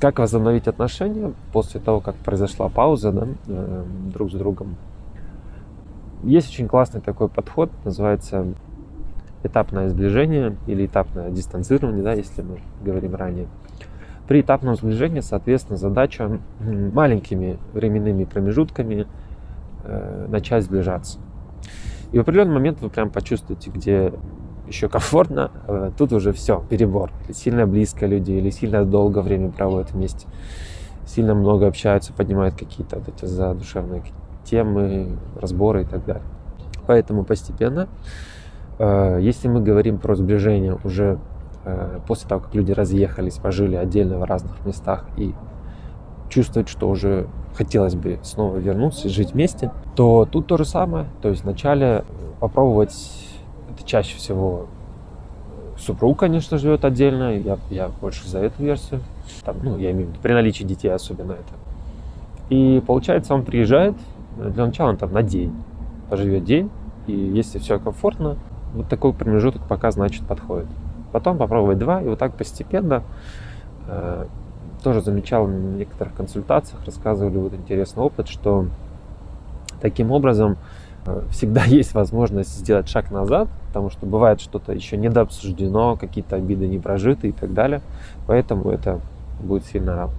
Как возобновить отношения после того, как произошла пауза да, э, друг с другом? Есть очень классный такой подход, называется этапное сближение или этапное дистанцирование, да, если мы говорим ранее. При этапном сближении, соответственно, задача маленькими временными промежутками э, начать сближаться. И в определенный момент вы прям почувствуете, где еще комфортно, э, тут уже все, перебор. Сильно близко люди, или сильно долго время проводят вместе, сильно много общаются, поднимают какие-то вот эти задушевные темы, разборы и так далее. Поэтому постепенно, э, если мы говорим про сближение уже э, после того, как люди разъехались, пожили отдельно в разных местах и чувствуют, что уже хотелось бы снова вернуться и жить вместе, то тут то же самое. То есть вначале попробовать, это чаще всего супруг, конечно, живет отдельно, я, я больше за эту версию. Там, ну, я имею в виду, при наличии детей особенно это. И получается, он приезжает, для начала он там на день, поживет день, и если все комфортно, вот такой промежуток пока, значит, подходит. Потом попробовать два, и вот так постепенно э, тоже замечал в некоторых консультациях, рассказывали вот интересный опыт, что таким образом э, всегда есть возможность сделать шаг назад, потому что бывает что-то еще недообсуждено, какие-то обиды не прожиты и так далее. Поэтому это будет сильно